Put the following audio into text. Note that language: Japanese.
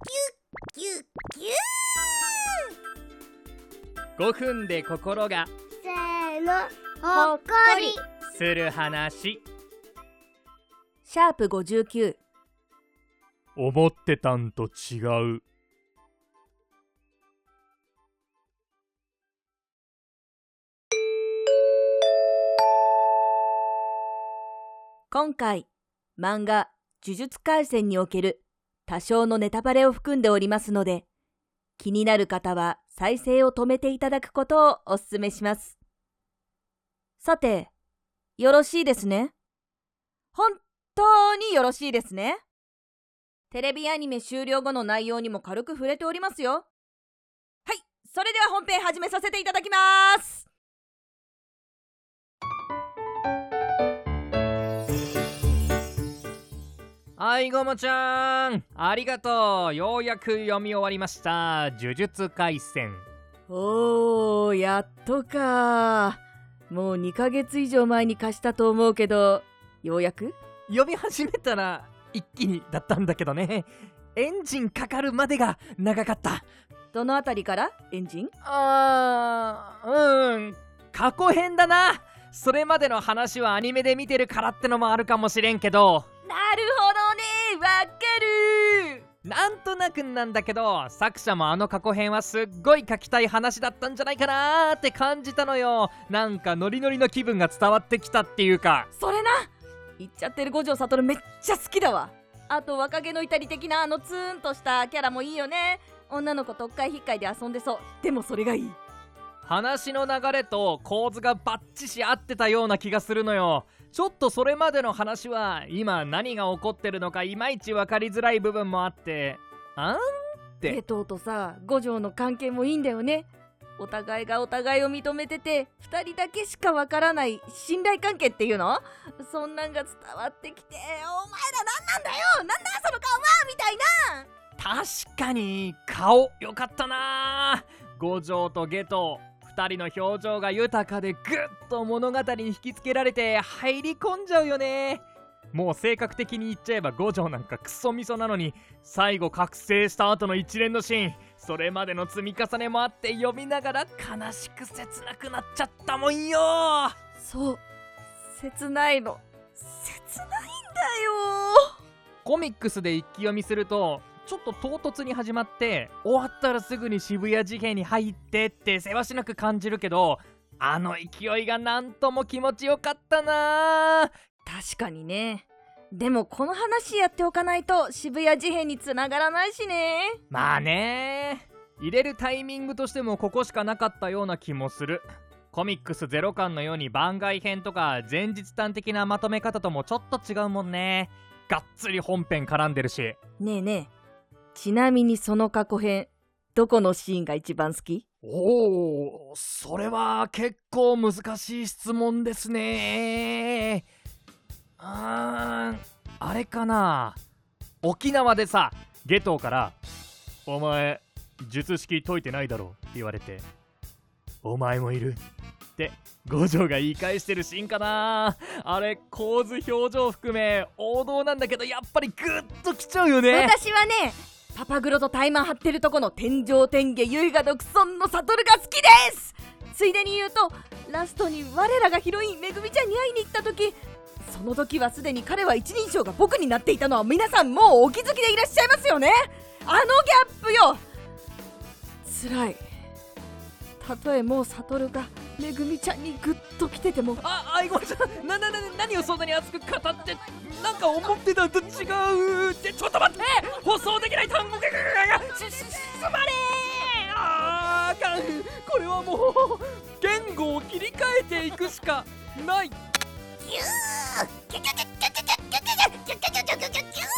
キュッキュッキュー5分で心が。せーの。ほっこり。する話。シャープ59思ってたんと違う。今回漫画「呪術廻戦」における多少のネタバレを含んでおりますので、気になる方は再生を止めていただくことをお勧めします。さて、よろしいですね？本当によろしいですね？テレビアニメ終了後の内容にも軽く触れておりますよ。はい、それでは本編始めさせていただきますはいごもちゃん。ありがとう。ようやく読み終わりました。呪術廻戦。おーやっとか。もう2ヶ月以上前に貸したと思うけどようやく？読み始めたら一気にだったんだけどね。エンジンかかるまでが長かった。どの辺りから？エンジン？あーうん。過去編だな。それまでの話はアニメで見てるからってのもあるかもしれんけど。なるほどね。わかる。なんとなくなんだけど作者もあの過去編はすっごい書きたい話だったんじゃないかなーって感じたのよ。なんかノリノリの気分が伝わってきたっていうか。それな。言っちゃってる五条悟めっちゃ好きだわ。あと若気の至り的なあのツーンとしたキャラもいいよね。女の子特会ひっかいで遊んでそう。でもそれがいい。話の流れと構図がバッチし合ってたような気がするのよ。ちょっとそれまでの話は今何が起こってるのかいまいち分かりづらい部分もあって。あんって。江藤とさ五条の関係もいいんだよね。お互いがお互いを認めてて2人だけしかわからない信頼関係っていうの？そんなんが伝わってきて「お前ら何なんだよ！なんだその顔は!」みたいな！確かに顔良かったな。五条と下等2人の表情が豊かでぐっと物語に引きつけられて入り込んじゃうよね。もう性格的に言っちゃえば五条なんかクソみそなのに最後覚醒した後の一連のシーン。それまでの積み重ねもあって読みながら悲しく切なくなっちゃったもんよ。そう切ないの。切ないんだよ。コミックスで一気読みするとちょっと唐突に始まって終わったらすぐに渋谷事変に入ってってせわしなく感じるけどあの勢いがなんとも気持ちよかったな。確かにね。でもこの話やっておかないと渋谷事変につながらないしね。まあね。入れるタイミングとしてもここしかなかったような気もする。コミックスゼロ巻のように番外編とか前日端的なまとめ方ともちょっと違うもんね。がっつり本編絡んでるし。ねえねえ。ちなみにその過去編、どこのシーンが一番好き？おお、それは結構難しい質問ですね。うーん、あれかな。沖縄でさ、ゲトから、お前、術式解いてないだろうって言われて、お前もいるって五条が言い返してるシーンかなあれ構図表情含め王道なんだけどやっぱりグッときちゃうよね私はねパパグロとタイマン張ってるとこの天上天下優雅独尊の悟が好きです。ついでに言うとラストに我らがヒロインめぐみちゃんに会いに行った時その時はすでに彼は一人称が僕になっていたのは皆さんもうお気づきでいらっしゃいますよね。あのギャップよ。辛い。たとえもう悟がめぐみちゃんにぐっと来ててもああいごめんななな何をそんなに熱く語ってなんか思ってたと違う。ってちょっと待って！放送できない単語がまれあーかんこれはもう言語を切り替えていくしかないぎゅーぎゅぎゅぎゅぎゅぎゅぎゅぎゅぎゅぎゅぎゅぎゅぎゅ